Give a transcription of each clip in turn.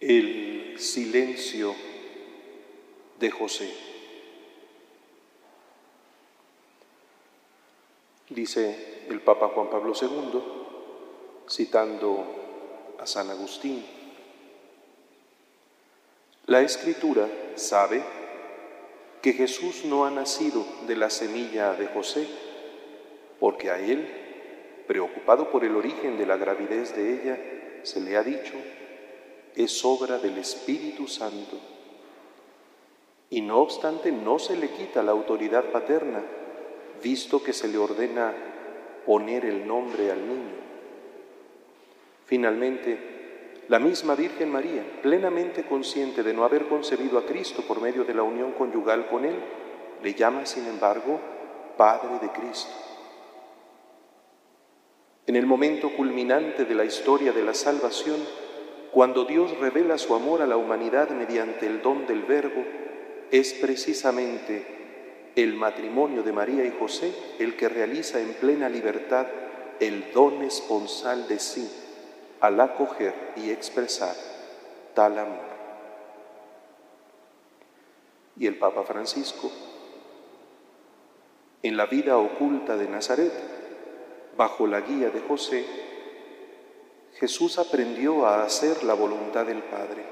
El silencio de José. Dice el Papa Juan Pablo II, citando a San Agustín, la Escritura sabe que Jesús no ha nacido de la semilla de José, porque a él, preocupado por el origen de la gravidez de ella, se le ha dicho, es obra del Espíritu Santo. Y no obstante, no se le quita la autoridad paterna, visto que se le ordena poner el nombre al niño. Finalmente, la misma Virgen María, plenamente consciente de no haber concebido a Cristo por medio de la unión conyugal con Él, le llama, sin embargo, Padre de Cristo. En el momento culminante de la historia de la salvación, cuando Dios revela su amor a la humanidad mediante el don del Verbo, es precisamente el matrimonio de María y José el que realiza en plena libertad el don esponsal de sí al acoger y expresar tal amor. Y el Papa Francisco, en la vida oculta de Nazaret, bajo la guía de José, Jesús aprendió a hacer la voluntad del Padre.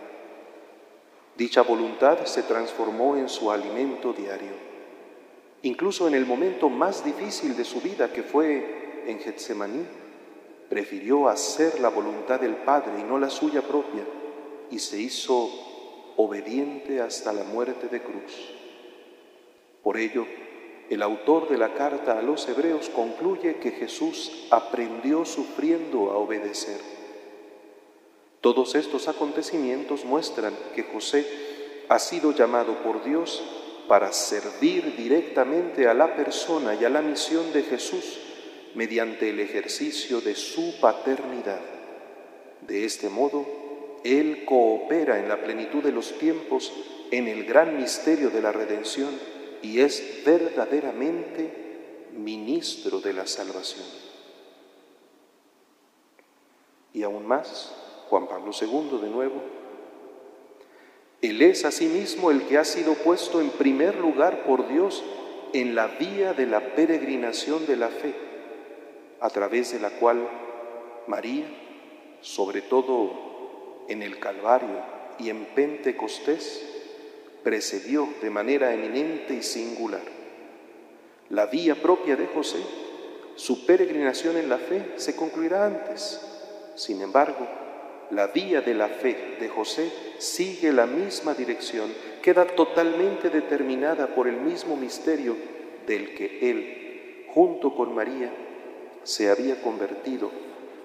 Dicha voluntad se transformó en su alimento diario. Incluso en el momento más difícil de su vida, que fue en Getsemaní, prefirió hacer la voluntad del Padre y no la suya propia, y se hizo obediente hasta la muerte de cruz. Por ello, el autor de la carta a los hebreos concluye que Jesús aprendió sufriendo a obedecer. Todos estos acontecimientos muestran que José ha sido llamado por Dios para servir directamente a la persona y a la misión de Jesús mediante el ejercicio de su paternidad. De este modo, Él coopera en la plenitud de los tiempos en el gran misterio de la redención y es verdaderamente ministro de la salvación. Y aún más, Juan Pablo II de nuevo, Él es asimismo el que ha sido puesto en primer lugar por Dios en la vía de la peregrinación de la fe a través de la cual María, sobre todo en el Calvario y en Pentecostés, precedió de manera eminente y singular. La vía propia de José, su peregrinación en la fe, se concluirá antes. Sin embargo, la vía de la fe de José sigue la misma dirección, queda totalmente determinada por el mismo misterio del que él, junto con María, se había convertido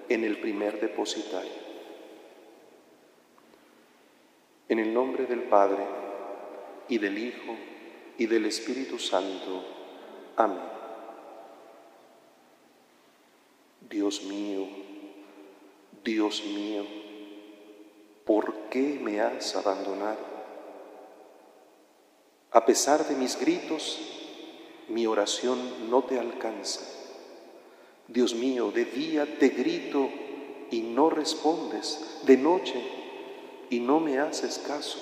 en el primer depositario. En el nombre del Padre, y del Hijo, y del Espíritu Santo. Amén. Dios mío, Dios mío, ¿por qué me has abandonado? A pesar de mis gritos, mi oración no te alcanza Dios mío, de día te grito y no respondes, de noche y no me haces caso,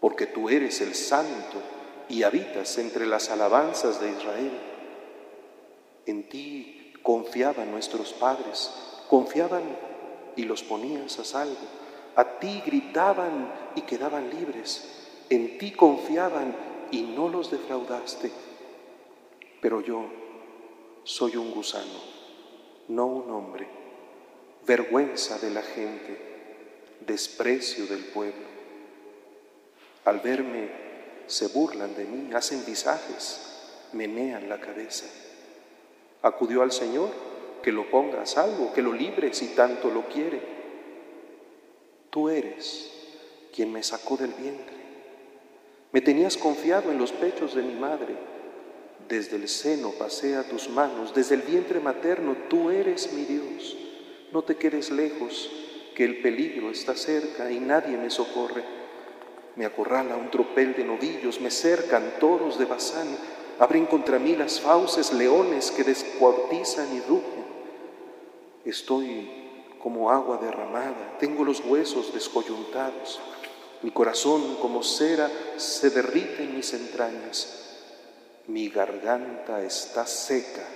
porque tú eres el santo y habitas entre las alabanzas de Israel. En ti confiaban nuestros padres, confiaban y los ponías a salvo. A ti gritaban y quedaban libres. En ti confiaban y no los defraudaste. Pero yo, soy un gusano, no un hombre, vergüenza de la gente, desprecio del pueblo. Al verme se burlan de mí, hacen visajes, menean la cabeza. Acudió al Señor que lo ponga a salvo, que lo libre si tanto lo quiere. Tú eres quien me sacó del vientre. Me tenías confiado en los pechos de mi madre desde el seno pasea tus manos, desde el vientre materno tú eres mi Dios. No te quedes lejos, que el peligro está cerca y nadie me socorre. Me acorrala un tropel de novillos, me cercan toros de Bazán, abren contra mí las fauces leones que descuartizan y rugen. Estoy como agua derramada, tengo los huesos descoyuntados, mi corazón como cera se derrite en mis entrañas, mi garganta está seca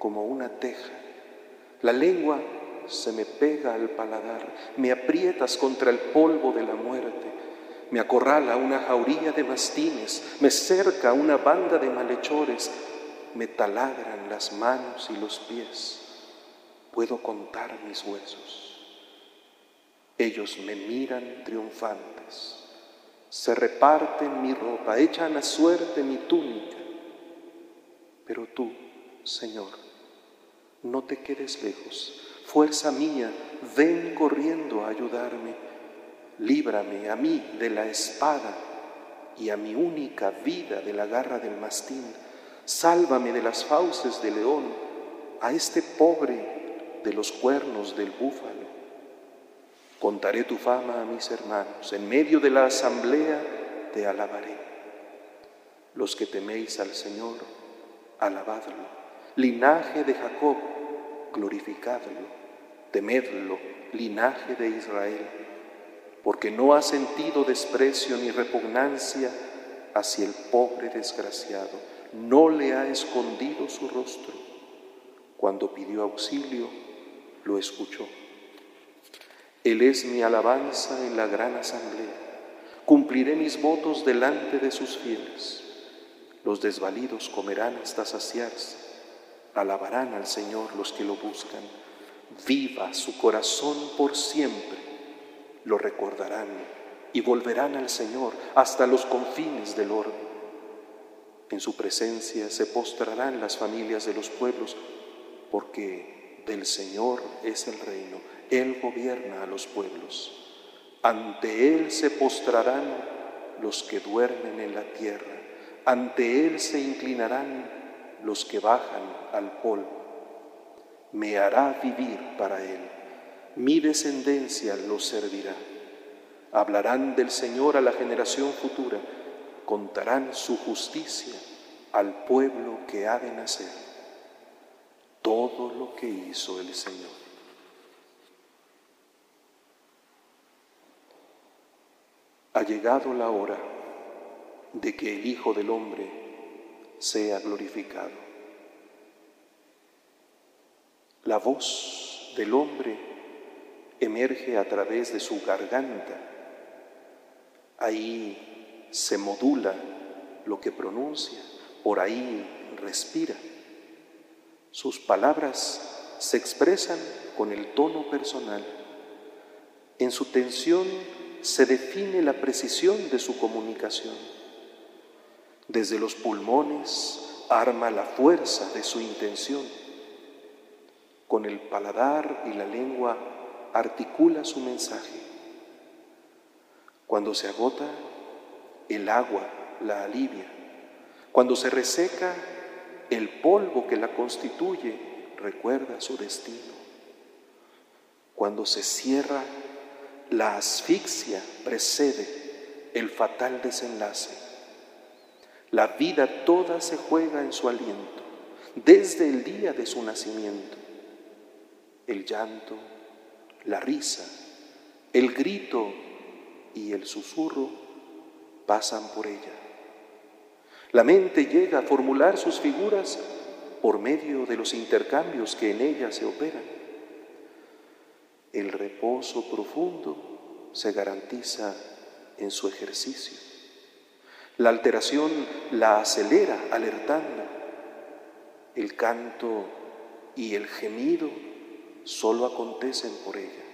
como una teja, la lengua se me pega al paladar, me aprietas contra el polvo de la muerte, me acorrala una jauría de mastines, me cerca una banda de malhechores, me taladran las manos y los pies, puedo contar mis huesos. Ellos me miran triunfantes, se reparten mi ropa, echan a suerte mi túnica, pero tú, Señor, no te quedes lejos, fuerza mía, ven corriendo a ayudarme, líbrame a mí de la espada y a mi única vida de la garra del mastín, sálvame de las fauces del león, a este pobre de los cuernos del búfalo. Contaré tu fama a mis hermanos, en medio de la asamblea te alabaré. Los que teméis al Señor, alabadlo. Linaje de Jacob, glorificadlo temedlo, linaje de Israel, porque no ha sentido desprecio ni repugnancia hacia el pobre desgraciado, no le ha escondido su rostro. Cuando pidió auxilio, lo escuchó. Él es mi alabanza en la gran asamblea. Cumpliré mis votos delante de sus fieles. Los desvalidos comerán hasta saciarse. Alabarán al Señor los que lo buscan viva su corazón por siempre, lo recordarán y volverán al Señor hasta los confines del orbe. En su presencia se postrarán las familias de los pueblos, porque del Señor es el reino, Él gobierna a los pueblos. Ante Él se postrarán los que duermen en la tierra, ante Él se inclinarán los que bajan al polvo me hará vivir para Él. Mi descendencia lo servirá. Hablarán del Señor a la generación futura, contarán su justicia al pueblo que ha de nacer. Todo lo que hizo el Señor. Ha llegado la hora de que el Hijo del Hombre sea glorificado. La voz del hombre emerge a través de su garganta. Ahí se modula lo que pronuncia, por ahí respira. Sus palabras se expresan con el tono personal. En su tensión se define la precisión de su comunicación. Desde los pulmones arma la fuerza de su intención con el paladar y la lengua articula su mensaje. Cuando se agota, el agua la alivia. Cuando se reseca, el polvo que la constituye recuerda su destino. Cuando se cierra, la asfixia precede el fatal desenlace. La vida toda se juega en su aliento, desde el día de su nacimiento el llanto, la risa, el grito y el susurro pasan por ella. La mente llega a formular sus figuras por medio de los intercambios que en ella se operan. El reposo profundo se garantiza en su ejercicio. La alteración la acelera alertando. El canto y el gemido solo acontecen por ella.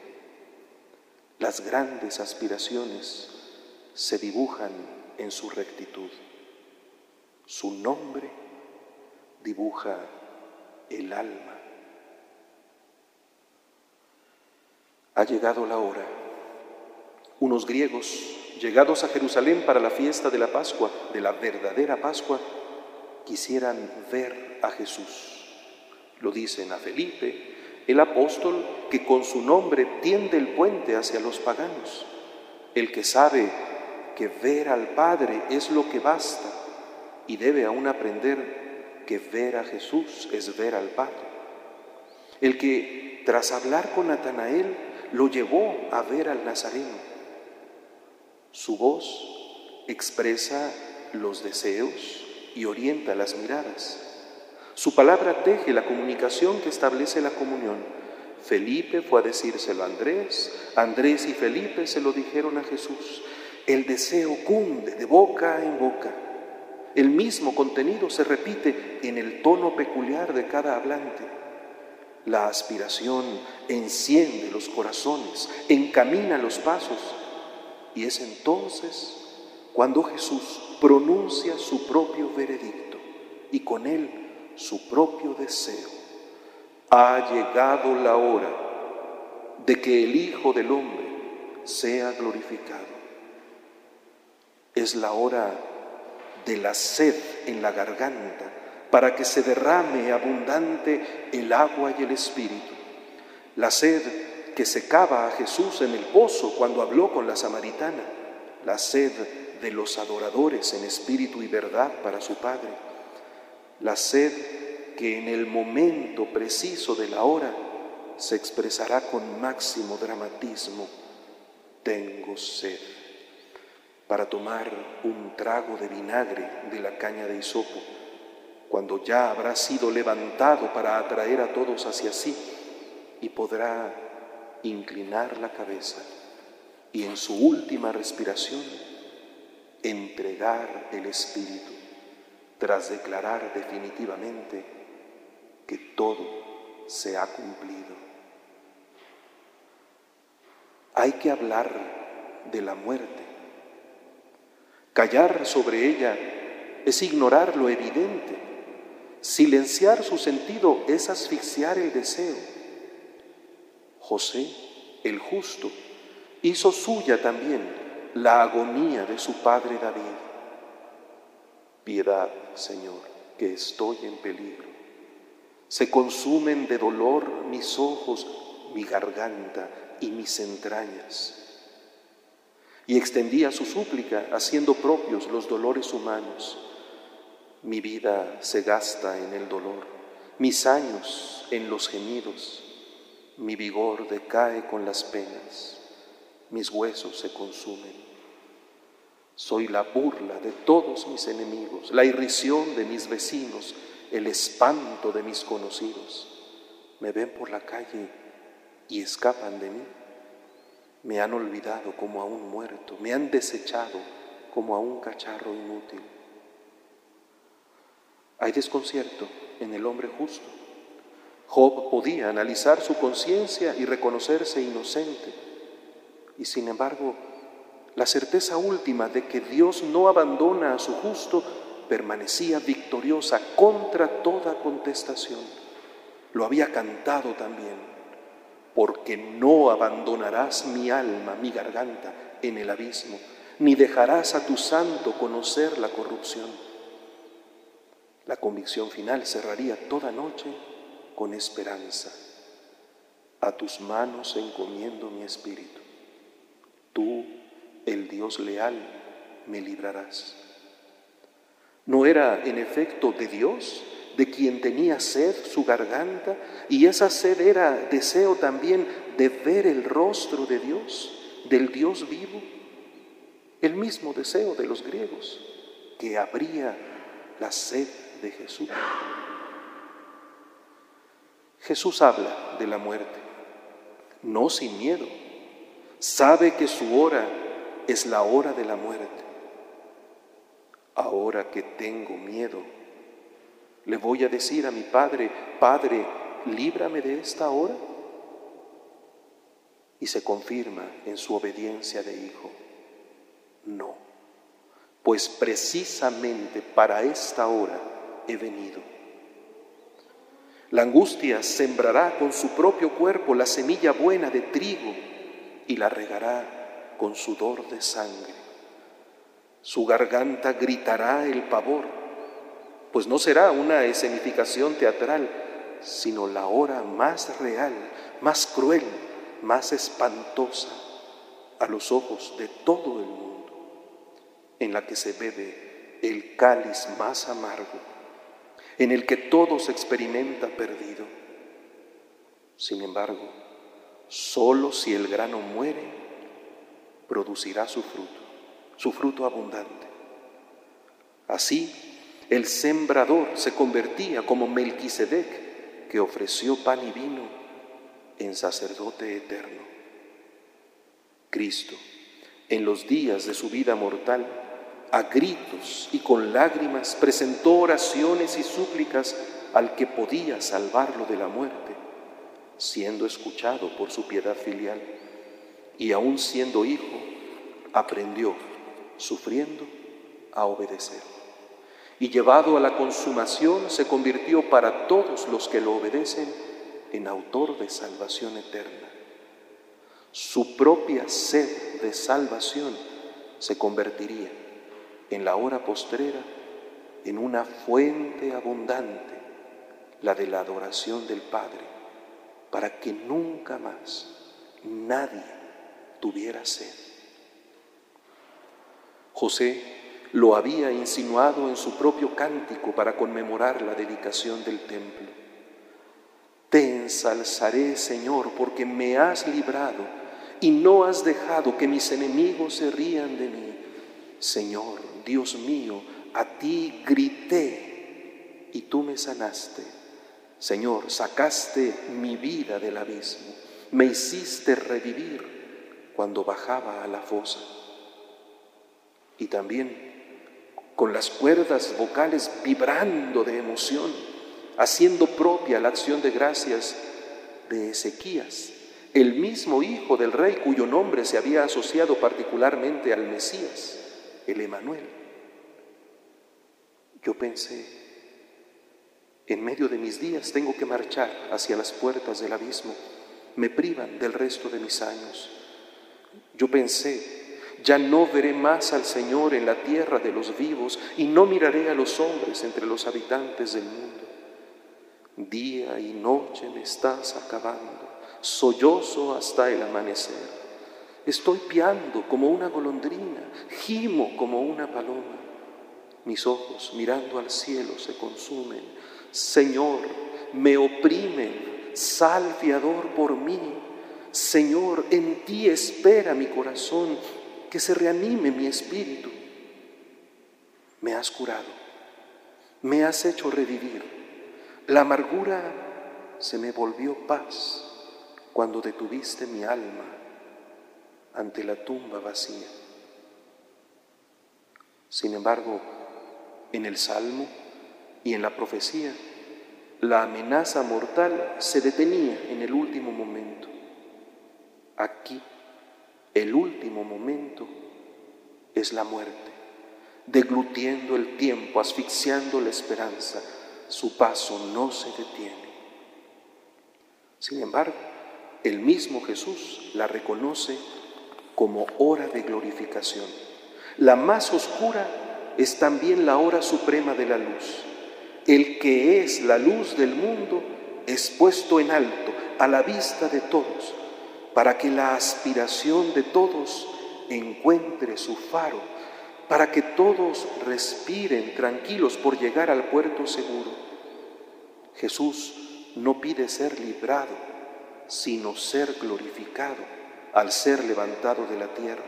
Las grandes aspiraciones se dibujan en su rectitud. Su nombre dibuja el alma. Ha llegado la hora. Unos griegos, llegados a Jerusalén para la fiesta de la Pascua, de la verdadera Pascua, quisieran ver a Jesús. Lo dicen a Felipe, el apóstol que con su nombre tiende el puente hacia los paganos, el que sabe que ver al Padre es lo que basta y debe aún aprender que ver a Jesús es ver al Padre, el que tras hablar con Natanael lo llevó a ver al Nazareno. Su voz expresa los deseos y orienta las miradas. Su palabra teje la comunicación que establece la comunión. Felipe fue a decírselo a Andrés, Andrés y Felipe se lo dijeron a Jesús. El deseo cunde de boca en boca. El mismo contenido se repite en el tono peculiar de cada hablante. La aspiración enciende los corazones, encamina los pasos y es entonces cuando Jesús pronuncia su propio veredicto y con él su propio deseo. Ha llegado la hora de que el Hijo del Hombre sea glorificado. Es la hora de la sed en la garganta para que se derrame abundante el agua y el espíritu. La sed que secaba a Jesús en el pozo cuando habló con la samaritana, la sed de los adoradores en espíritu y verdad para su Padre, la sed que en el momento preciso de la hora se expresará con máximo dramatismo, tengo sed para tomar un trago de vinagre de la caña de hisopo, cuando ya habrá sido levantado para atraer a todos hacia sí y podrá inclinar la cabeza y en su última respiración entregar el Espíritu tras declarar definitivamente que todo se ha cumplido. Hay que hablar de la muerte Callar sobre ella es ignorar lo evidente. Silenciar su sentido es asfixiar el deseo. José, el justo, hizo suya también la agonía de su padre David. Piedad, Señor, que estoy en peligro. Se consumen de dolor mis ojos, mi garganta y mis entrañas y extendía su súplica haciendo propios los dolores humanos. Mi vida se gasta en el dolor, mis años en los gemidos, mi vigor decae con las penas, mis huesos se consumen. Soy la burla de todos mis enemigos, la irrisión de mis vecinos, el espanto de mis conocidos. Me ven por la calle y escapan de mí. Me han olvidado como a un muerto, me han desechado como a un cacharro inútil. Hay desconcierto en el hombre justo. Job podía analizar su conciencia y reconocerse inocente. Y sin embargo, la certeza última de que Dios no abandona a su justo permanecía victoriosa contra toda contestación. Lo había cantado también porque no abandonarás mi alma, mi garganta, en el abismo, ni dejarás a tu santo conocer la corrupción. La convicción final cerraría toda noche con esperanza. A tus manos encomiendo mi espíritu. Tú, el Dios leal, me librarás. ¿No era en efecto de Dios de quien tenía sed su garganta, y esa sed era deseo también de ver el rostro de Dios, del Dios vivo, el mismo deseo de los griegos, que habría la sed de Jesús. Jesús habla de la muerte, no sin miedo, sabe que su hora es la hora de la muerte. Ahora que tengo miedo, ¿Le voy a decir a mi Padre, Padre, líbrame de esta hora? Y se confirma en su obediencia de hijo. No, pues precisamente para esta hora he venido. La angustia sembrará con su propio cuerpo la semilla buena de trigo y la regará con sudor de sangre. Su garganta gritará el pavor pues no será una escenificación teatral, sino la hora más real, más cruel, más espantosa a los ojos de todo el mundo, en la que se bebe el cáliz más amargo, en el que todo se experimenta perdido. Sin embargo, solo si el grano muere, producirá su fruto, su fruto abundante. Así, el sembrador se convertía como Melquisedec, que ofreció pan y vino en sacerdote eterno. Cristo, en los días de su vida mortal, a gritos y con lágrimas presentó oraciones y súplicas al que podía salvarlo de la muerte, siendo escuchado por su piedad filial, y aún siendo hijo, aprendió, sufriendo, a obedecer. Y llevado a la consumación, se convirtió para todos los que lo obedecen en autor de salvación eterna. Su propia sed de salvación se convertiría en la hora postrera en una fuente abundante, la de la adoración del Padre, para que nunca más nadie tuviera sed. José lo había insinuado en su propio cántico para conmemorar la dedicación del templo. Te ensalzaré, Señor, porque me has librado y no has dejado que mis enemigos se rían de mí. Señor, Dios mío, a ti grité y tú me sanaste. Señor, sacaste mi vida del abismo, me hiciste revivir cuando bajaba a la fosa. Y también con las cuerdas vocales vibrando de emoción, haciendo propia la acción de gracias de Ezequías, el mismo hijo del rey cuyo nombre se había asociado particularmente al Mesías, el Emanuel. Yo pensé, en medio de mis días tengo que marchar hacia las puertas del abismo, me privan del resto de mis años. Yo pensé, ya no veré más al Señor en la tierra de los vivos y no miraré a los hombres entre los habitantes del mundo. Día y noche me estás acabando, sollozo hasta el amanecer. Estoy piando como una golondrina, gimo como una paloma. Mis ojos mirando al cielo se consumen. Señor, me oprimen, sal fiador por mí. Señor, en ti espera mi corazón que se reanime mi espíritu. Me has curado, me has hecho revivir. La amargura se me volvió paz cuando detuviste mi alma ante la tumba vacía. Sin embargo, en el Salmo y en la profecía, la amenaza mortal se detenía en el último momento. Aquí el último momento es la muerte, deglutiendo el tiempo, asfixiando la esperanza. Su paso no se detiene. Sin embargo, el mismo Jesús la reconoce como hora de glorificación. La más oscura es también la hora suprema de la luz. El que es la luz del mundo es puesto en alto a la vista de todos para que la aspiración de todos encuentre su faro, para que todos respiren tranquilos por llegar al puerto seguro. Jesús no pide ser librado, sino ser glorificado al ser levantado de la tierra,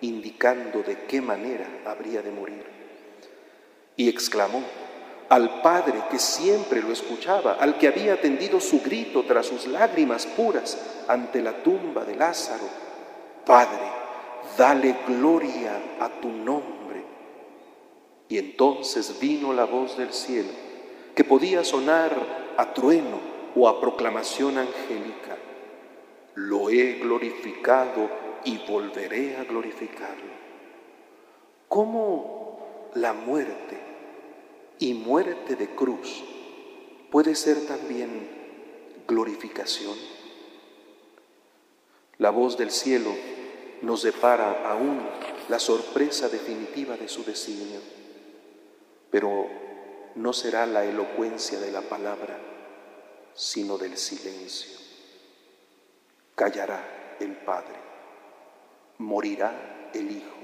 indicando de qué manera habría de morir. Y exclamó, al Padre que siempre lo escuchaba, al que había atendido su grito tras sus lágrimas puras ante la tumba de Lázaro, Padre, dale gloria a tu nombre. Y entonces vino la voz del cielo, que podía sonar a trueno o a proclamación angélica. Lo he glorificado y volveré a glorificarlo. ¿Cómo la muerte y muerte de cruz puede ser también glorificación. La voz del cielo nos depara aún la sorpresa definitiva de su designio, pero no será la elocuencia de la palabra, sino del silencio. Callará el Padre, morirá el Hijo,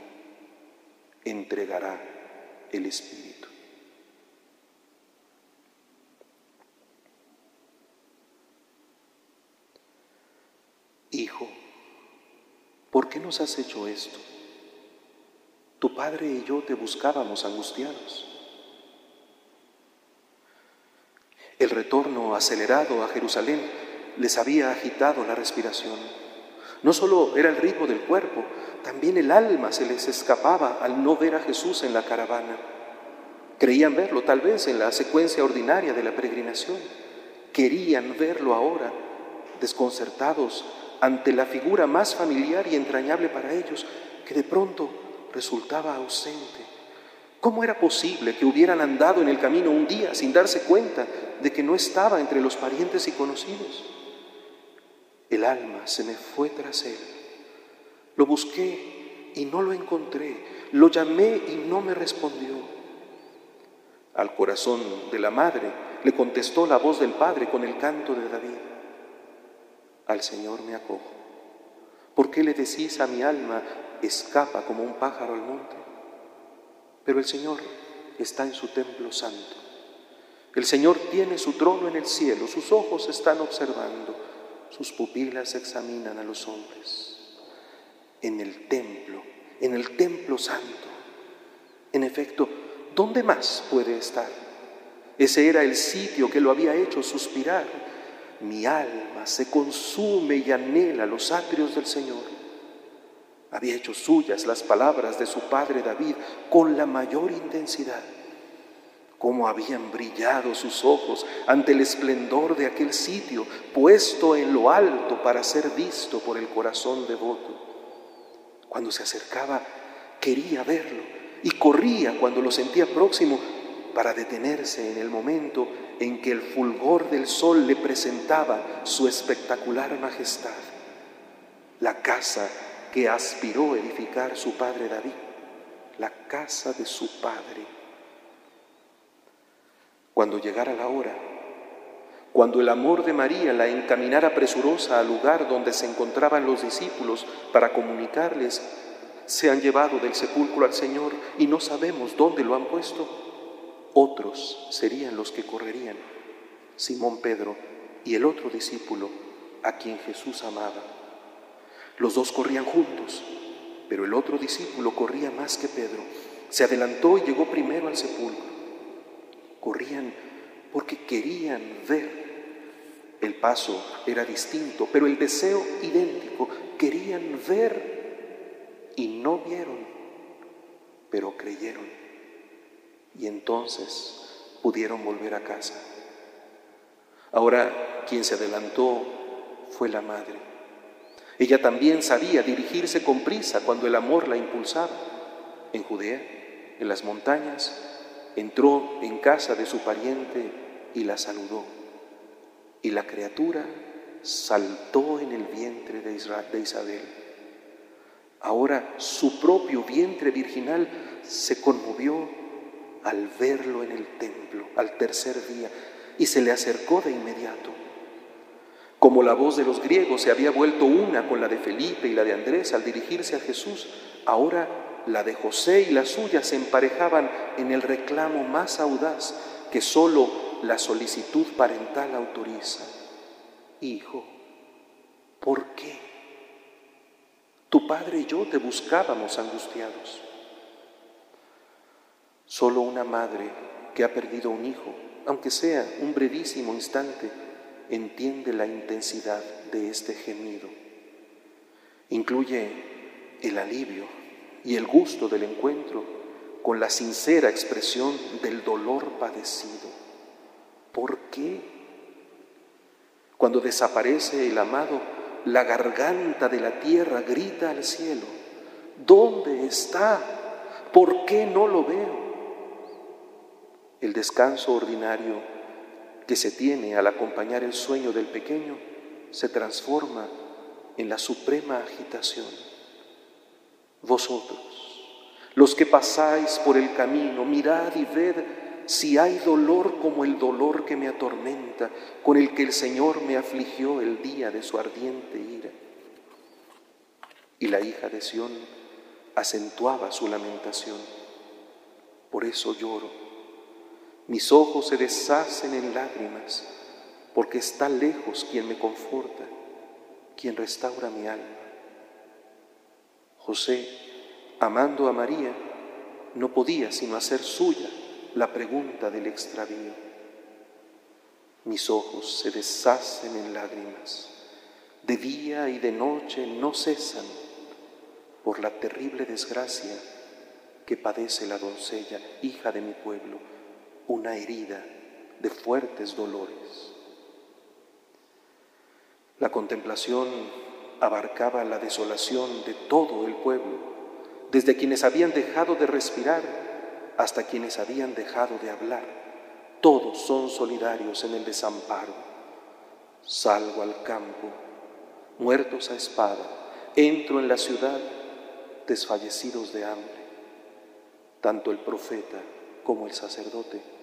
entregará el Espíritu. ¿Por qué nos has hecho esto? Tu padre y yo te buscábamos angustiados. El retorno acelerado a Jerusalén les había agitado la respiración. No solo era el ritmo del cuerpo, también el alma se les escapaba al no ver a Jesús en la caravana. Creían verlo tal vez en la secuencia ordinaria de la peregrinación. Querían verlo ahora, desconcertados ante la figura más familiar y entrañable para ellos, que de pronto resultaba ausente. ¿Cómo era posible que hubieran andado en el camino un día sin darse cuenta de que no estaba entre los parientes y conocidos? El alma se me fue tras él. Lo busqué y no lo encontré. Lo llamé y no me respondió. Al corazón de la madre le contestó la voz del Padre con el canto de David. Al Señor me acojo. ¿Por qué le decís a mi alma, escapa como un pájaro al monte? Pero el Señor está en su templo santo. El Señor tiene su trono en el cielo, sus ojos están observando sus pupilas examinan a los hombres. En el templo, en el templo santo. En efecto, ¿dónde más puede estar? Ese era el sitio que lo había hecho suspirar. Mi alma se consume y anhela los atrios del Señor. Había hecho suyas las palabras de su padre David con la mayor intensidad cómo habían brillado sus ojos ante el esplendor de aquel sitio puesto en lo alto para ser visto por el corazón devoto. Cuando se acercaba, quería verlo y corría cuando lo sentía próximo para detenerse en el momento en que el fulgor del sol le presentaba su espectacular majestad, la casa que aspiró edificar su padre David, la casa de su padre. Cuando llegara la hora, cuando el amor de María la encaminara presurosa al lugar donde se encontraban los discípulos para comunicarles, se han llevado del sepulcro al Señor y no sabemos dónde lo han puesto, otros serían los que correrían, Simón Pedro y el otro discípulo a quien Jesús amaba. Los dos corrían juntos, pero el otro discípulo corría más que Pedro. Se adelantó y llegó primero al sepulcro corrían porque querían ver. El paso era distinto, pero el deseo idéntico. Querían ver y no vieron, pero creyeron. Y entonces pudieron volver a casa. Ahora quien se adelantó fue la madre. Ella también sabía dirigirse con prisa cuando el amor la impulsaba. En Judea, en las montañas, entró en casa de su pariente y la saludó. Y la criatura saltó en el vientre de, Isabel. Ahora su propio vientre virginal se conmovió al verlo en el templo al tercer día y se le acercó de inmediato. Como la voz de los griegos se había vuelto una con la de Felipe y la de Andrés al dirigirse a Jesús, ahora la de José y la suya se emparejaban en el reclamo más audaz que sólo la solicitud parental autoriza. Hijo, ¿por qué? Tu padre y yo te buscábamos angustiados. Solo una madre que ha perdido un hijo, aunque sea un brevísimo instante, entiende la intensidad de este gemido. Incluye el alivio y el gusto del encuentro con la sincera expresión del dolor padecido. ¿Por qué? Cuando desaparece el amado, la garganta de la tierra grita al cielo, ¿dónde está? ¿Por qué no lo veo? El descanso ordinario que se tiene al acompañar el sueño del pequeño se transforma en la suprema agitación vosotros, los que pasáis por el camino, mirad y ved si hay dolor como el dolor que me atormenta, con el que el Señor me afligió el día de su ardiente ira. Y la hija de Sión acentuaba su lamentación. Por eso lloro. Mis ojos se deshacen en lágrimas, porque está lejos quien me conforta, quien restaura mi alma. José, amando a María, no podía sino hacer suya la pregunta del extravío. Mis ojos se deshacen en lágrimas, de día y de noche no cesan por la terrible desgracia que padece la doncella, hija de mi pueblo, una herida de fuertes dolores. La contemplación abarcaba la desolación de todo el pueblo, desde quienes habían dejado de respirar hasta quienes habían dejado de hablar. Todos son solidarios en el desamparo. Salgo al campo, muertos a espada, entro en la ciudad, desfallecidos de hambre. Tanto el profeta como el sacerdote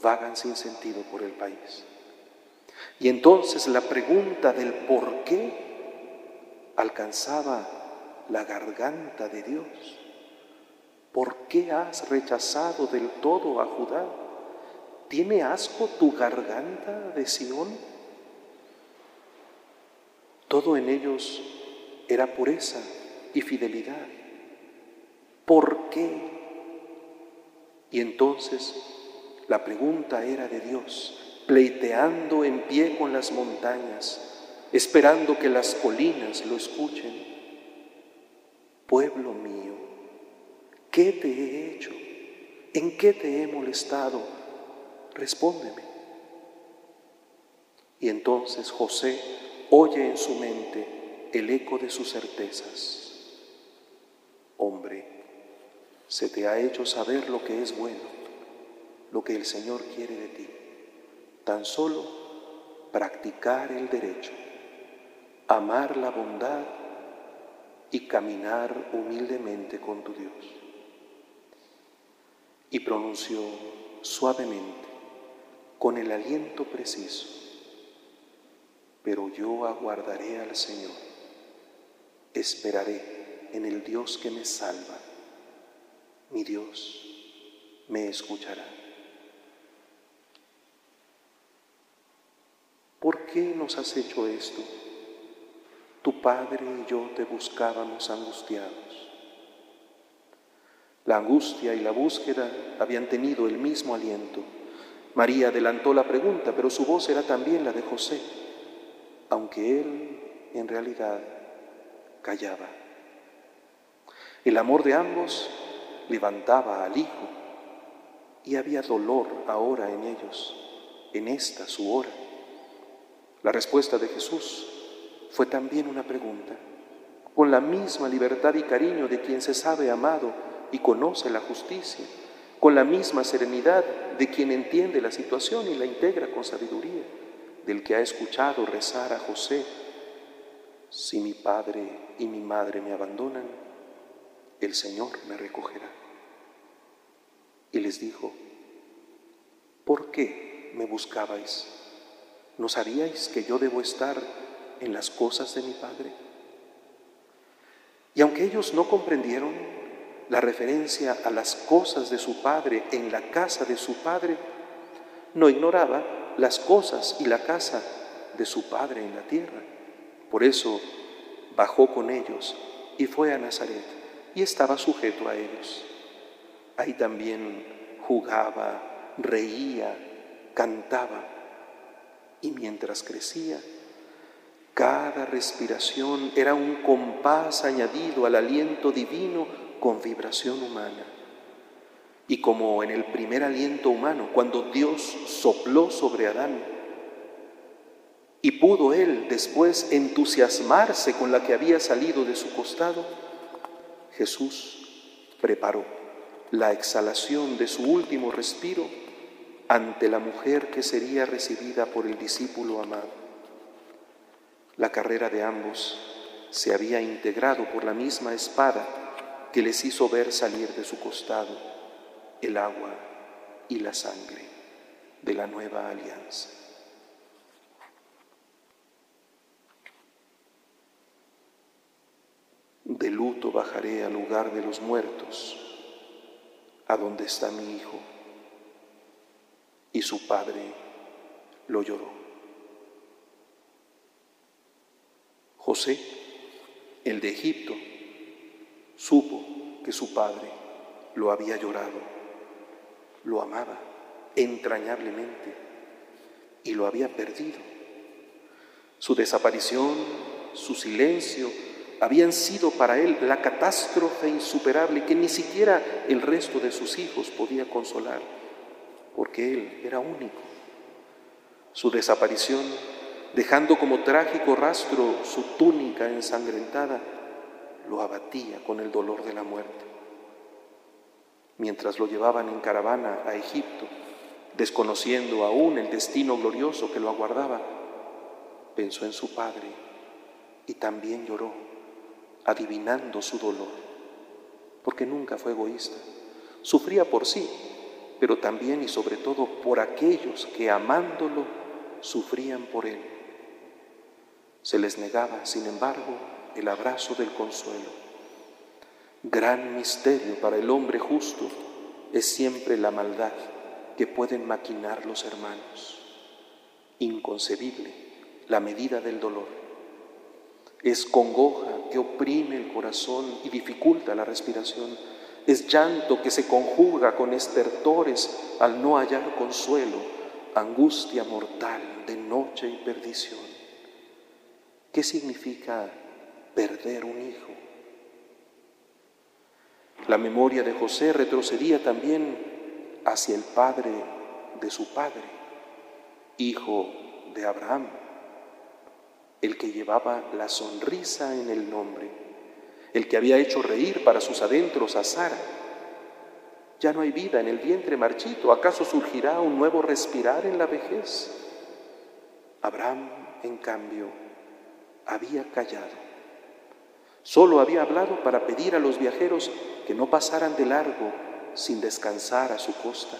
vagan sin sentido por el país. Y entonces la pregunta del por qué alcanzaba la garganta de Dios. ¿Por qué has rechazado del todo a Judá? ¿Tiene asco tu garganta de Sión? Todo en ellos era pureza y fidelidad. ¿Por qué? Y entonces la pregunta era de Dios, pleiteando en pie con las montañas, esperando que las colinas lo escuchen. Pueblo mío, ¿qué te he hecho? ¿En qué te he molestado? Respóndeme. Y entonces José oye en su mente el eco de sus certezas. Hombre, se te ha hecho saber lo que es bueno, lo que el Señor quiere de ti. Tan solo practicar el derecho amar la bondad y caminar humildemente con tu Dios. Y pronunció suavemente, con el aliento preciso, pero yo aguardaré al Señor, esperaré en el Dios que me salva, mi Dios me escuchará. ¿Por qué nos has hecho esto? tu Padre y yo te buscábamos angustiados. La angustia y la búsqueda habían tenido el mismo aliento. María adelantó la pregunta, pero su voz era también la de José, aunque él en realidad callaba. El amor de ambos levantaba al Hijo y había dolor ahora en ellos, en esta su hora. La respuesta de Jesús fue también una pregunta, con la misma libertad y cariño de quien se sabe amado y conoce la justicia, con la misma serenidad de quien entiende la situación y la integra con sabiduría, del que ha escuchado rezar a José, si mi padre y mi madre me abandonan, el Señor me recogerá. Y les dijo, ¿por qué me buscabais? ¿No sabíais que yo debo estar en las cosas de mi Padre. Y aunque ellos no comprendieron la referencia a las cosas de su Padre en la casa de su Padre, no ignoraba las cosas y la casa de su Padre en la tierra. Por eso bajó con ellos y fue a Nazaret y estaba sujeto a ellos. Ahí también jugaba, reía, cantaba y mientras crecía, cada respiración era un compás añadido al aliento divino con vibración humana. Y como en el primer aliento humano, cuando Dios sopló sobre Adán, y pudo él después entusiasmarse con la que había salido de su costado, Jesús preparó la exhalación de su último respiro ante la mujer que sería recibida por el discípulo amado. La carrera de ambos se había integrado por la misma espada que les hizo ver salir de su costado el agua y la sangre de la nueva alianza. De luto bajaré al lugar de los muertos, a donde está mi hijo. Y su padre lo lloró. José, el de Egipto, Supo que su padre lo había llorado, lo amaba entrañablemente y lo había perdido. Su desaparición, su silencio, habían sido para él la catástrofe insuperable que ni siquiera el resto de sus hijos podía consolar, porque él era único. Su desaparición, dejando como trágico rastro su túnica ensangrentada, lo abatía con el dolor de la muerte. Mientras lo llevaban en caravana a Egipto, desconociendo aún el destino glorioso que lo aguardaba, pensó en su padre y también lloró, adivinando su dolor, porque nunca fue egoísta. Sufría por sí, pero también y sobre todo por aquellos que amándolo sufrían por él. Se les negaba, sin embargo, el abrazo del consuelo. Gran misterio para el hombre justo es siempre la maldad que pueden maquinar los hermanos. Inconcebible la medida del dolor. Es congoja que oprime el corazón y dificulta la respiración. Es llanto que se conjuga con estertores al no hallar consuelo, angustia mortal de noche y perdición. ¿Qué significa perder un hijo. La memoria de José retrocedía también hacia el padre de su padre, hijo de Abraham, el que llevaba la sonrisa en el nombre, el que había hecho reír para sus adentros a Sara. Ya no hay vida en el vientre marchito, ¿acaso surgirá un nuevo respirar en la vejez? Abraham, en cambio, había callado Solo había hablado para pedir a los viajeros que no pasaran de largo sin descansar a su costa.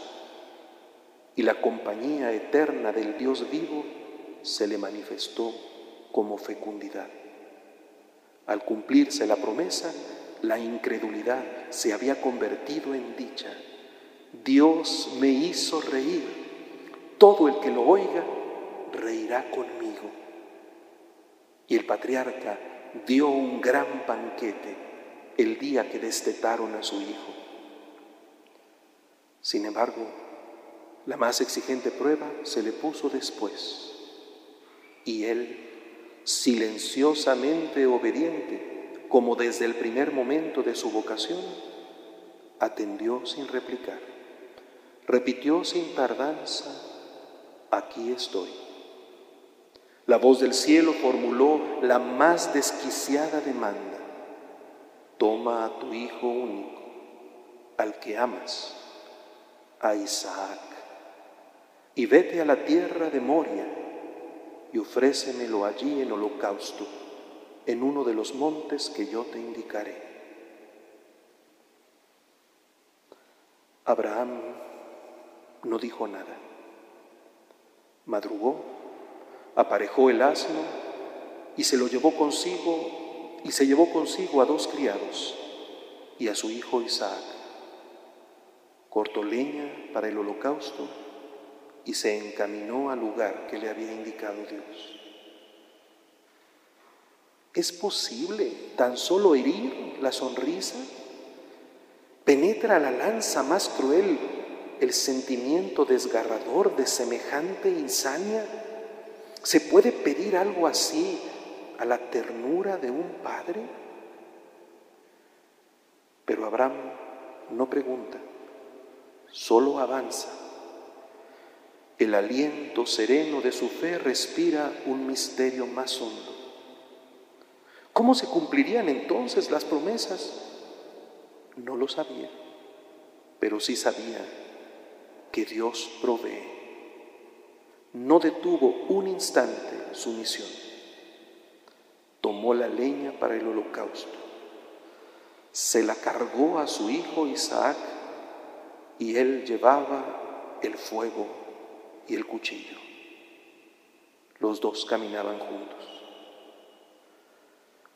Y la compañía eterna del Dios vivo se le manifestó como fecundidad. Al cumplirse la promesa, la incredulidad se había convertido en dicha. Dios me hizo reír. Todo el que lo oiga reirá conmigo. Y el patriarca dio un gran banquete el día que destetaron a su hijo. Sin embargo, la más exigente prueba se le puso después y él, silenciosamente obediente, como desde el primer momento de su vocación, atendió sin replicar, repitió sin tardanza, aquí estoy. La voz del cielo formuló la más desquiciada demanda. Toma a tu hijo único, al que amas, a Isaac, y vete a la tierra de Moria y ofrécemelo allí en holocausto, en uno de los montes que yo te indicaré. Abraham no dijo nada. Madrugó aparejó el asno y se lo llevó consigo y se llevó consigo a dos criados y a su hijo Isaac. Cortó leña para el holocausto y se encaminó al lugar que le había indicado Dios. ¿Es posible tan solo herir la sonrisa? ¿Penetra la lanza más cruel el sentimiento desgarrador de semejante insania? ¿Se puede pedir algo así a la ternura de un padre? Pero Abraham no pregunta, solo avanza. El aliento sereno de su fe respira un misterio más hondo. ¿Cómo se cumplirían entonces las promesas? No lo sabía, pero sí sabía que Dios provee no detuvo un instante su misión. Tomó la leña para el holocausto, se la cargó a su hijo Isaac y él llevaba el fuego y el cuchillo. Los dos caminaban juntos.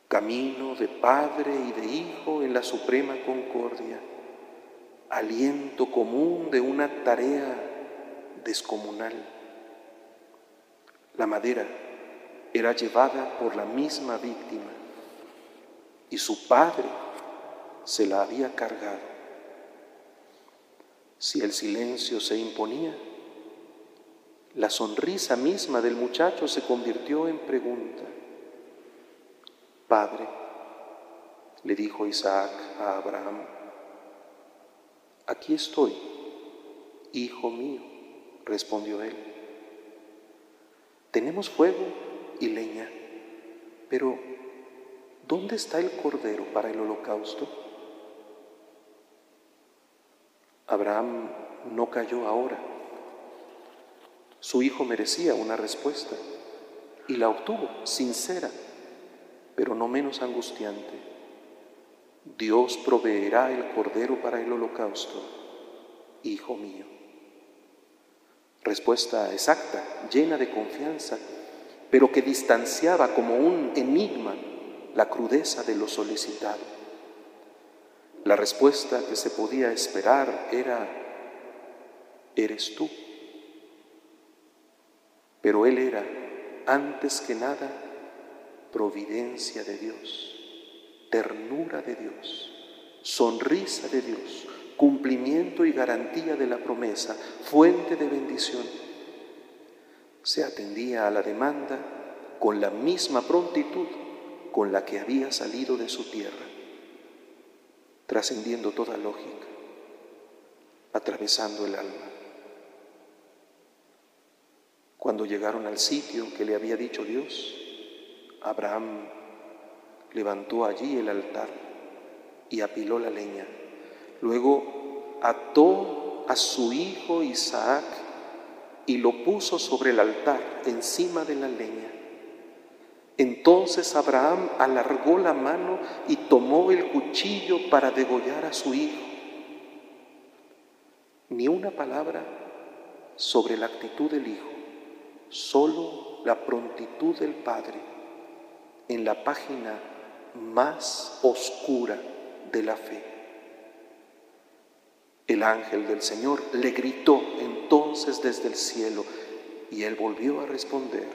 Camino de padre y de hijo en la suprema concordia, aliento común de una tarea descomunal la madera era llevada por la misma víctima y su padre se la había cargado. Si el silencio se imponía, la sonrisa misma del muchacho se convirtió en pregunta. Padre, le dijo Isaac a Abraham, aquí estoy, hijo mío, respondió él. Tenemos fuego y leña, pero ¿dónde está el cordero para el holocausto? Abraham no cayó ahora. Su hijo merecía una respuesta y la obtuvo, sincera, pero no menos angustiante. Dios proveerá el cordero para el holocausto, hijo mío. Respuesta exacta, llena de confianza, pero que distanciaba como un enigma la crudeza de lo solicitado. La respuesta que se podía esperar era, eres tú. Pero él era, antes que nada, providencia de Dios, ternura de Dios, sonrisa de Dios, cumplimiento y garantía de la promesa, fuente de bendición. Se atendía a la demanda con la misma prontitud con la que había salido de su tierra trascendiendo toda lógica, atravesando el alma. Cuando llegaron al sitio que le había dicho Dios, Abraham levantó allí el altar y apiló la leña. Luego ató a su hijo Isaac y lo puso sobre el altar encima de la leña. Entonces Abraham alargó la mano y tomó el cuchillo para degollar a su hijo. Ni una palabra sobre la actitud del hijo, solo la prontitud del padre en la página más oscura de la fe. El ángel del Señor le gritó entonces desde el cielo y él volvió a responder,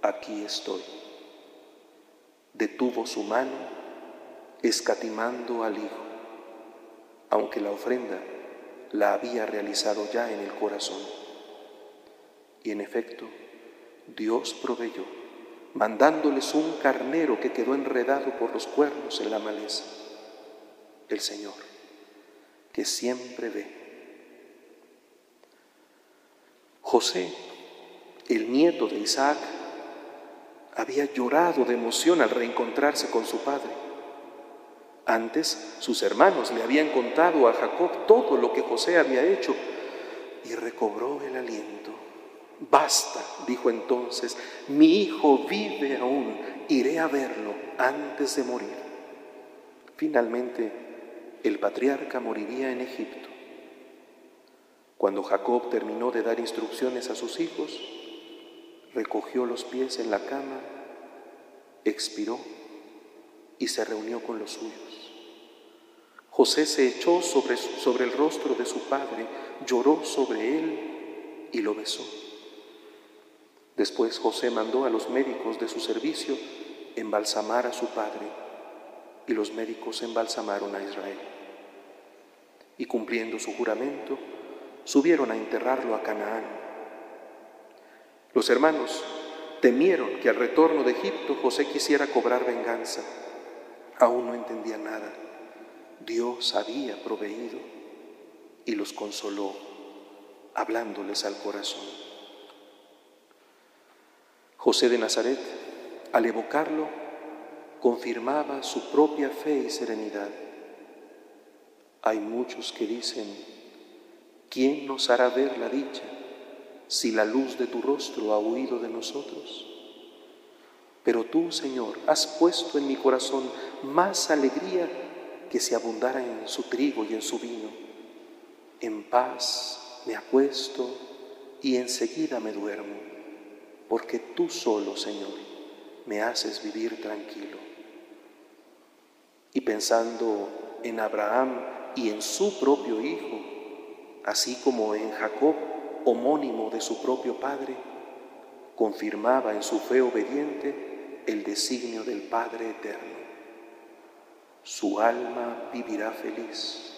aquí estoy. Detuvo su mano, escatimando al Hijo, aunque la ofrenda la había realizado ya en el corazón. Y en efecto, Dios proveyó, mandándoles un carnero que quedó enredado por los cuernos en la maleza. El Señor, que siempre ve. José, el nieto de Isaac, había llorado de emoción al reencontrarse con su padre. Antes sus hermanos le habían contado a Jacob todo lo que José había hecho y recobró el aliento. Basta, dijo entonces, mi hijo vive aún, iré a verlo antes de morir. Finalmente, el patriarca moriría en Egipto. Cuando Jacob terminó de dar instrucciones a sus hijos, recogió los pies en la cama, expiró y se reunió con los suyos. José se echó sobre, sobre el rostro de su padre, lloró sobre él y lo besó. Después José mandó a los médicos de su servicio embalsamar a su padre y los médicos embalsamaron a Israel. Y cumpliendo su juramento, subieron a enterrarlo a Canaán los hermanos temieron que al retorno de Egipto José quisiera cobrar venganza. Aún no entendía nada. Dios había proveído y los consoló, hablándoles al corazón. José de Nazaret, al evocarlo, confirmaba su propia fe y serenidad. Hay muchos que dicen, ¿quién nos hará ver la dicha? si la luz de tu rostro ha huido de nosotros. Pero tú, Señor, has puesto en mi corazón más alegría que si abundara en su trigo y en su vino. En paz me acuesto y enseguida me duermo, porque tú solo, Señor, me haces vivir tranquilo. Y pensando en Abraham y en su propio Hijo, así como en Jacob, homónimo de su propio Padre, confirmaba en su fe obediente el designio del Padre eterno. Su alma vivirá feliz,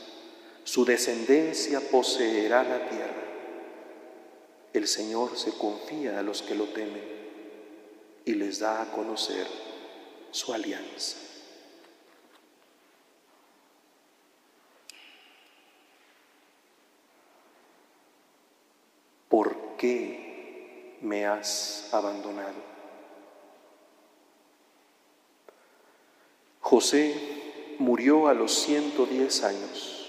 su descendencia poseerá la tierra. El Señor se confía a los que lo temen y les da a conocer su alianza. ¿Por qué me has abandonado? José murió a los 110 años.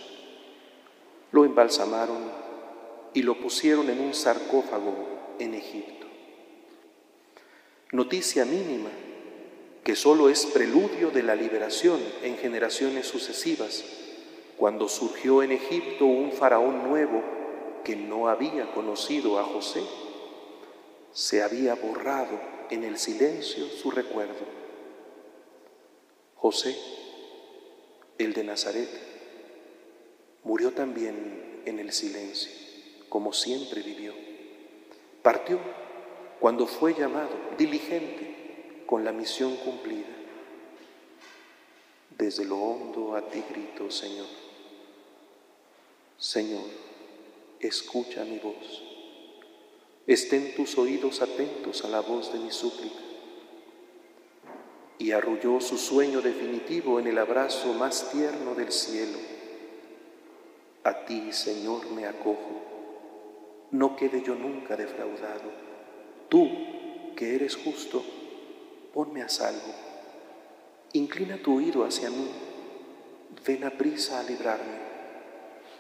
Lo embalsamaron y lo pusieron en un sarcófago en Egipto. Noticia mínima que solo es preludio de la liberación en generaciones sucesivas, cuando surgió en Egipto un faraón nuevo que no había conocido a José, se había borrado en el silencio su recuerdo. José, el de Nazaret, murió también en el silencio, como siempre vivió. Partió cuando fue llamado, diligente, con la misión cumplida. Desde lo hondo a ti grito, Señor. Señor, escucha mi voz. Estén tus oídos atentos a la voz de mi súplica. Y arrulló su sueño definitivo en el abrazo más tierno del cielo. A ti, Señor, me acojo. No quede yo nunca defraudado. Tú, que eres justo, ponme a salvo. Inclina tu oído hacia mí. Ven a prisa a librarme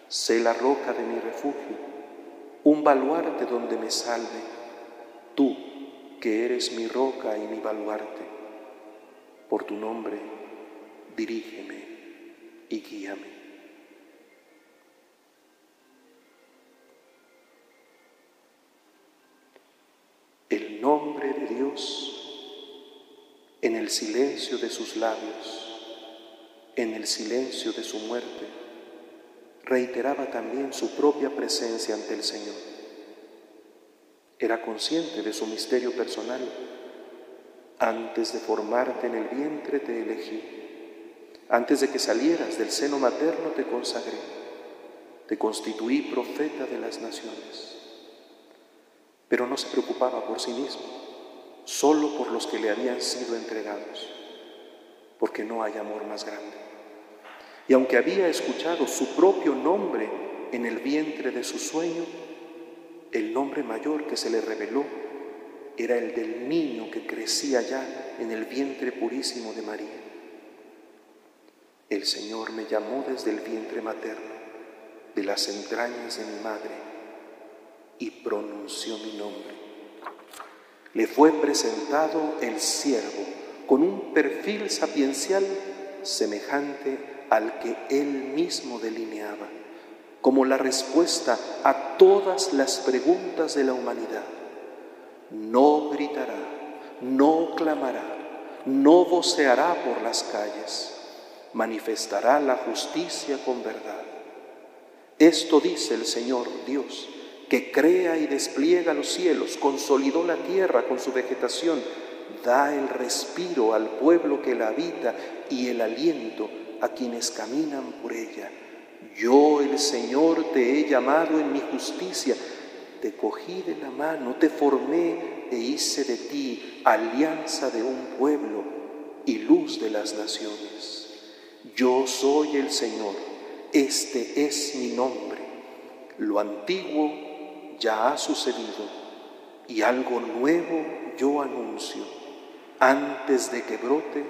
sé la roca de mi refugio, un baluarte donde me salve, tú que eres mi roca y mi baluarte. Por tu nombre, dirígeme y guíame. El silencio de sus labios, en el silencio de su muerte reiteraba también su propia presencia ante el Señor. Era consciente de su misterio personal. Antes de formarte en el vientre te elegí. Antes de que salieras del seno materno te consagré. Te constituí profeta de las naciones. Pero no se preocupaba por sí mismo, solo por los que le habían sido entregados, porque no hay amor más grande. Y aunque había escuchado su propio nombre en el vientre de su sueño, el nombre mayor que se le reveló era el del niño que crecía ya en el vientre purísimo de María. El Señor me llamó desde el vientre materno, de las entrañas de mi madre, y pronunció mi nombre. Le fue presentado el siervo con un perfil sapiencial semejante al que él mismo delineaba, como la respuesta a todas las preguntas de la humanidad. No gritará, no clamará, no voceará por las calles, manifestará la justicia con verdad. Esto dice el Señor Dios, que crea y despliega los cielos, consolidó la tierra con su vegetación, da el respiro al pueblo que la habita y el aliento a quienes caminan por ella. Yo, el Señor, te he llamado en mi justicia, te cogí de la mano, te formé e hice de ti alianza de un pueblo y luz de las naciones. Yo soy el Señor, este es mi nombre. Lo antiguo ya ha sucedido y algo nuevo yo anuncio. Antes de que brote,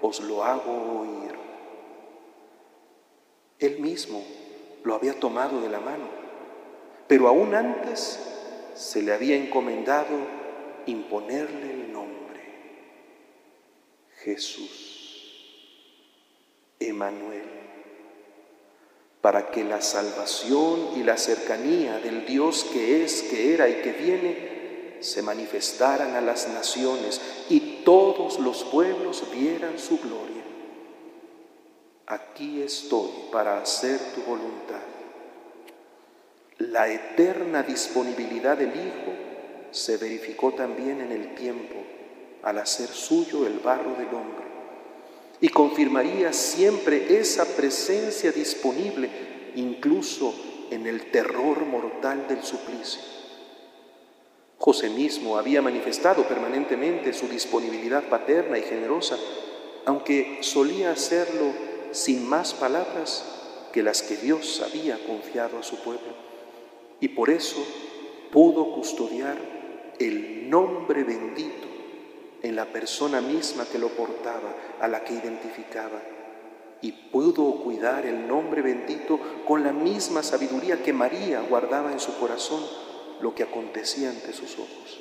os lo hago oír. Él mismo lo había tomado de la mano, pero aún antes se le había encomendado imponerle el nombre, Jesús, Emanuel, para que la salvación y la cercanía del Dios que es, que era y que viene se manifestaran a las naciones y todos los pueblos vieran su gloria aquí estoy para hacer tu voluntad. La eterna disponibilidad del Hijo se verificó también en el tiempo al hacer suyo el barro del hombre y confirmaría siempre esa presencia disponible, incluso en el terror mortal del suplicio. José mismo había manifestado permanentemente su disponibilidad paterna y generosa, aunque solía hacerlo sin más palabras que las que Dios había confiado a su pueblo. Y por eso pudo custodiar el nombre bendito en la persona misma que lo portaba, a la que identificaba. Y pudo cuidar el nombre bendito con la misma sabiduría que María guardaba en su corazón lo que acontecía ante sus ojos.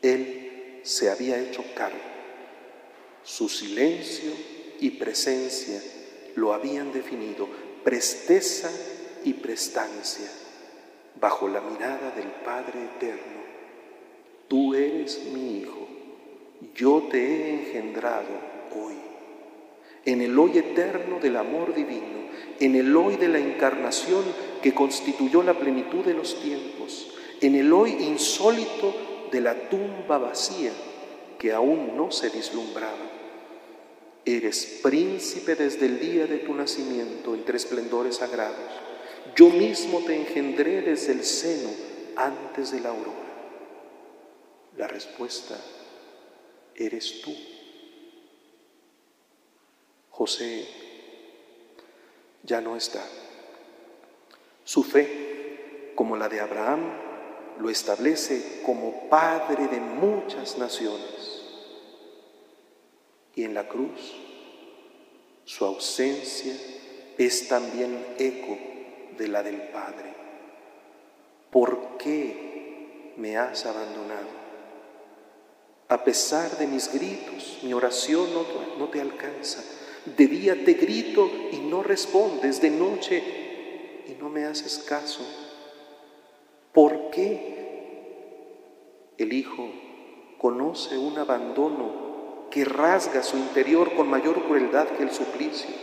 Él se había hecho cargo. Su silencio y presencia lo habían definido, presteza y prestancia, bajo la mirada del Padre Eterno. Tú eres mi Hijo, yo te he engendrado hoy. En el hoy eterno del amor divino, en el hoy de la encarnación que constituyó la plenitud de los tiempos, en el hoy insólito de la tumba vacía que aún no se vislumbraba. Eres príncipe desde el día de tu nacimiento entre esplendores sagrados. Yo mismo te engendré desde el seno antes de la aurora. La respuesta eres tú. José ya no está. Su fe, como la de Abraham, lo establece como Padre de muchas naciones. Y en la cruz, su ausencia es también eco de la del Padre. ¿Por qué me has abandonado? A pesar de mis gritos, mi oración no, te alcanza. De día te grito y no respondes, de noche y no me haces caso. ¿Por qué el Hijo conoce un abandono que rasga su interior con mayor crueldad que el suplicio?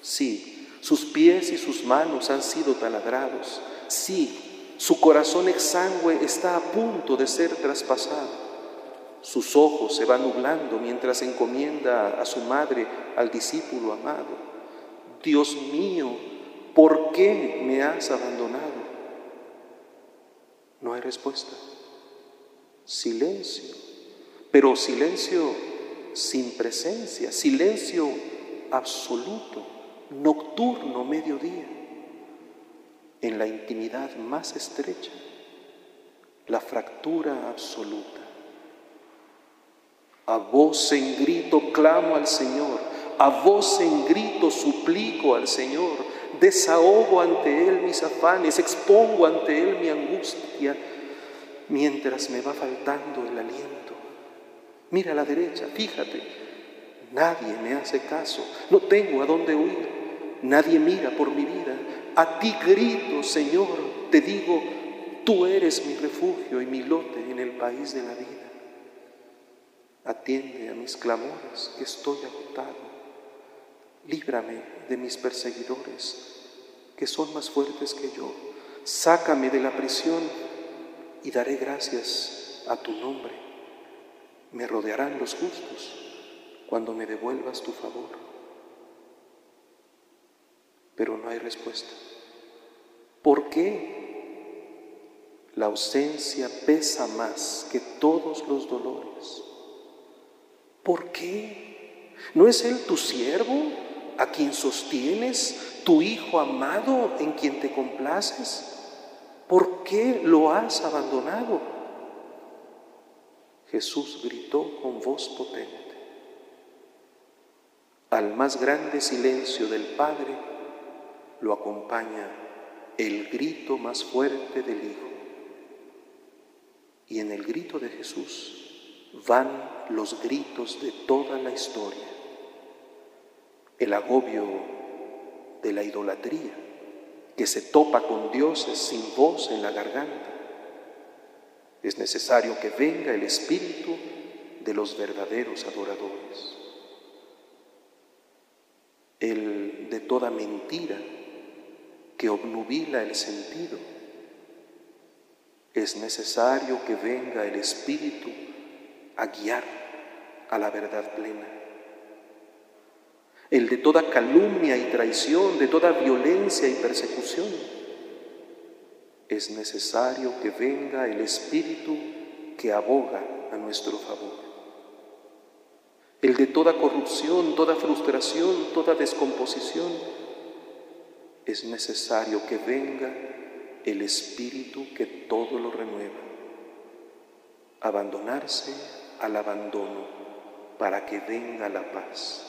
Sí, sus pies y sus manos han sido taladrados. Sí, su corazón exangüe está a punto de ser traspasado. Sus ojos se van nublando mientras encomienda a su madre al discípulo amado. Dios mío, ¿por qué me has abandonado? No hay respuesta. Silencio, pero silencio sin presencia, silencio absoluto, nocturno, mediodía, en la intimidad más estrecha, la fractura absoluta. A voz en grito clamo al Señor, a voz en grito suplico al Señor, desahogo ante Él mis afanes, expongo ante Él mi angustia, mientras me va faltando el aliento. Mira a la derecha, fíjate, nadie me hace caso, no tengo a dónde huir, nadie mira por mi vida. A ti grito, Señor, te digo, tú eres mi refugio y mi lote en el país de la vida. Atiende a mis clamores, que estoy agotado. Líbrame de mis perseguidores, que son más fuertes que yo. Sácame de la prisión y daré gracias a tu nombre. Me rodearán los justos cuando me devuelvas tu favor. Pero no hay respuesta. ¿Por qué? La ausencia pesa más que todos los dolores. ¿Por qué? ¿No es Él tu siervo, a quien sostienes, tu Hijo amado, en quien te complaces? ¿Por qué lo has abandonado? Jesús gritó con voz potente. Al más grande silencio del Padre lo acompaña el grito más fuerte del Hijo. Y en el grito de Jesús van los gritos de toda la historia, el agobio de la idolatría que se topa con dioses sin voz en la garganta. Es necesario que venga el espíritu de los verdaderos adoradores, el de toda mentira que obnubila el sentido. Es necesario que venga el espíritu a guiar a la verdad plena. el de toda calumnia y traición, de toda violencia y persecución. Es necesario que venga el Espíritu que aboga a nuestro favor. El de toda corrupción, toda frustración, toda descomposición. Es necesario que venga el Espíritu que todo lo renueva. Abandonarse al abandono para que venga la paz,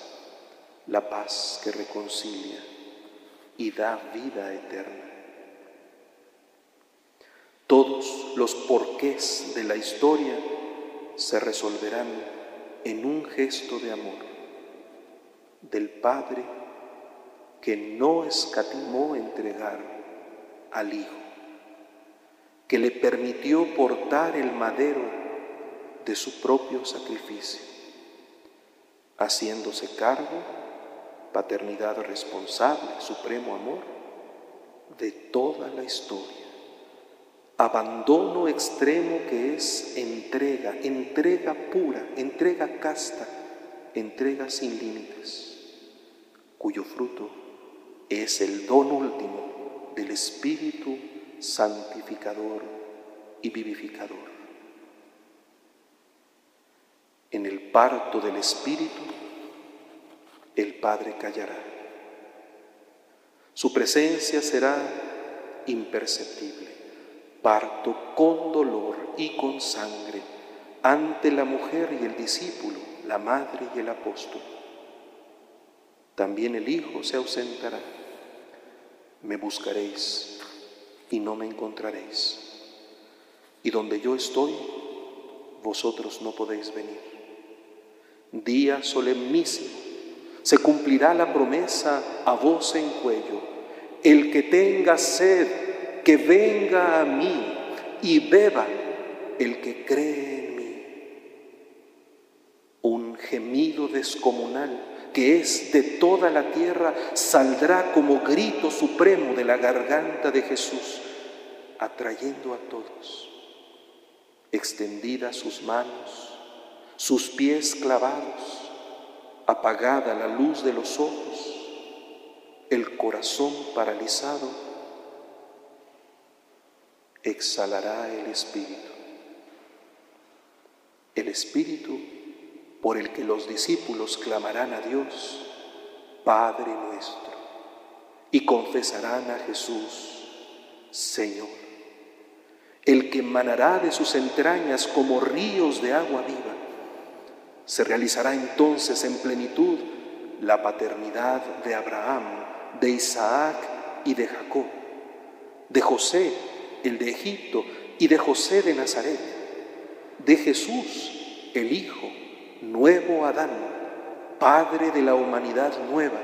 la paz que reconcilia y da vida eterna. Todos los porqués de la historia se resolverán en un gesto de amor del Padre que no escatimó entregar al Hijo, que le permitió portar el madero de su propio sacrificio, haciéndose cargo, paternidad responsable, supremo amor, de toda la historia abandono extremo que es entrega, entrega pura, entrega casta, entrega sin límites, cuyo fruto es el don último del Espíritu santificador y vivificador. En el parto del Espíritu, el Padre callará. Su presencia será imperceptible parto con dolor y con sangre ante la mujer y el discípulo, la madre y el apóstol. También el Hijo se ausentará. Me buscaréis y no me encontraréis. Y donde yo estoy, vosotros no podéis venir. Día solemnísimo, se cumplirá la promesa a voz en cuello. El que tenga sed, que venga a mí y beba el que cree en mí. Un gemido descomunal que es de toda la tierra saldrá como grito supremo de la garganta de Jesús, atrayendo a todos. Extendidas sus manos, sus pies clavados, apagada la luz de los ojos, el corazón paralizado, exhalará el Espíritu. El Espíritu por el que los discípulos clamarán a Dios, Padre nuestro, y confesarán a Jesús, Señor, el que emanará de sus entrañas como ríos de agua viva. Se realizará entonces en plenitud la paternidad de Abraham, de Isaac y de Jacob, de José el de Egipto, y de José de Nazaret, de Jesús, el Hijo, nuevo Adán, Padre de la humanidad nueva,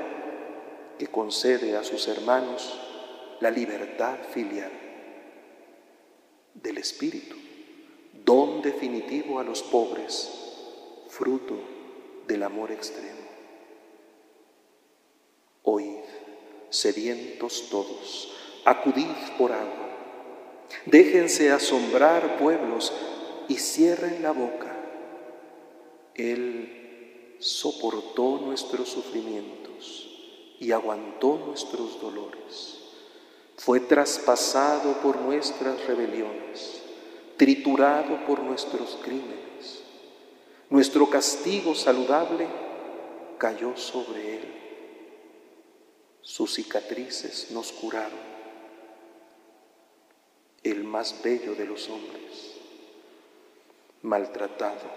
que concede a sus hermanos la libertad filial del Espíritu, don definitivo a los pobres, fruto del amor extremo. Oíd, sedientos todos, acudid por agua Déjense asombrar pueblos y cierren la boca. Él soportó nuestros sufrimientos y aguantó nuestros dolores. Fue traspasado por nuestras rebeliones, triturado por nuestros crímenes. Nuestro castigo saludable cayó sobre él. Sus cicatrices nos curaron el más bello de los hombres, maltratado,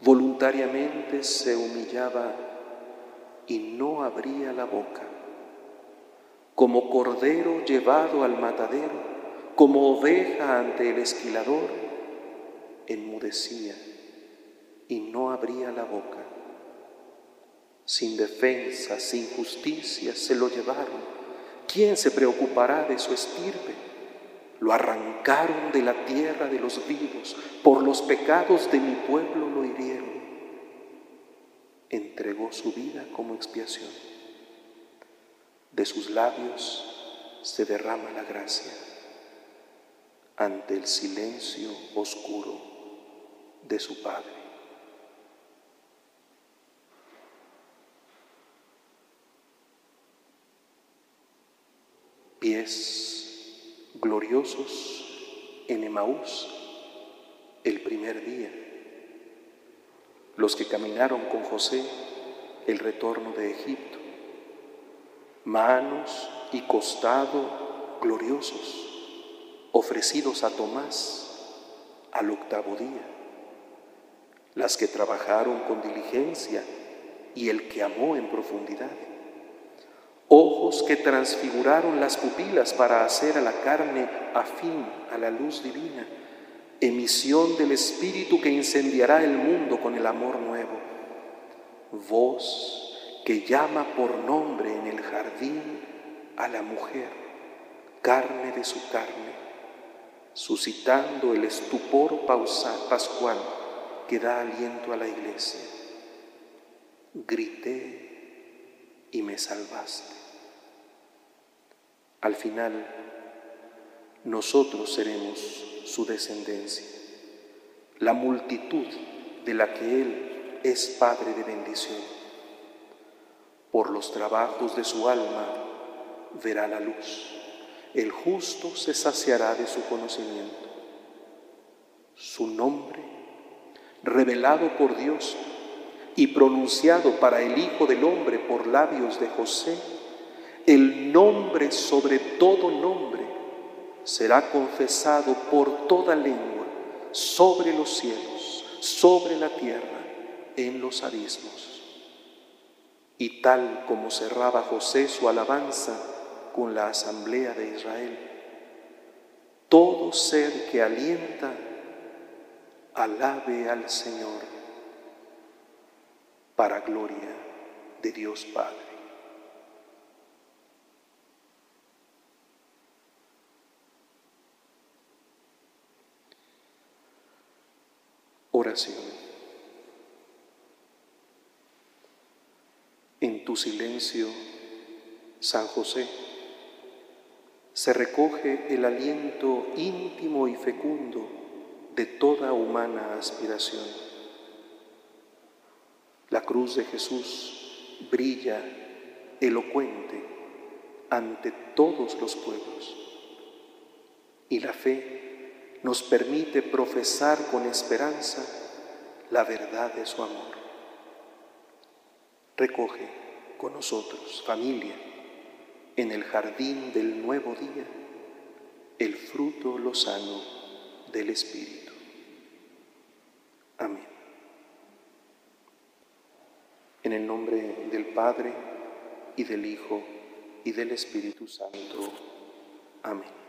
voluntariamente se humillaba y no abría la boca, como cordero llevado al matadero, como oveja ante el esquilador, enmudecía y no abría la boca. Sin defensa, sin justicia, se lo llevaron. ¿Quién se preocupará de su estirpe? Lo arrancaron de la tierra de los vivos, por los pecados de mi pueblo lo hirieron. Entregó su vida como expiación. De sus labios se derrama la gracia ante el silencio oscuro de su Padre. Pies gloriosos en Emaús el primer día, los que caminaron con José el retorno de Egipto, manos y costado gloriosos ofrecidos a Tomás al octavo día, las que trabajaron con diligencia y el que amó en profundidad, ojos que transfiguraron las pupilas para hacer a la carne afín a la luz divina, emisión del Espíritu que incendiará el mundo con el amor nuevo, voz que llama por nombre en el jardín a la mujer, carne de su carne, suscitando el estupor pascual que da aliento a la iglesia. Grité y me salvaste. Al final, nosotros seremos su descendencia, la multitud de la que Él es Padre de bendición. Por los trabajos de su alma verá la luz el justo se saciará de su conocimiento. Su nombre, revelado por Dios y pronunciado para el Hijo del Hombre por labios de José, el nombre sobre todo nombre será confesado por toda lengua, sobre los cielos, sobre la tierra, en los abismos. Y tal como cerraba José su alabanza, con la asamblea de Israel. Todo ser que alienta, alabe al Señor para gloria de Dios Padre. Oración. En tu silencio, San José, se recoge el aliento íntimo y fecundo de toda humana aspiración. La cruz de Jesús brilla elocuente ante todos los pueblos y la fe nos permite profesar con esperanza la verdad de su amor. Recoge con nosotros, familia, en el jardín del nuevo día el fruto lozano del Espíritu. Amén. En el nombre del Padre y del Hijo y del Espíritu Santo. Amén.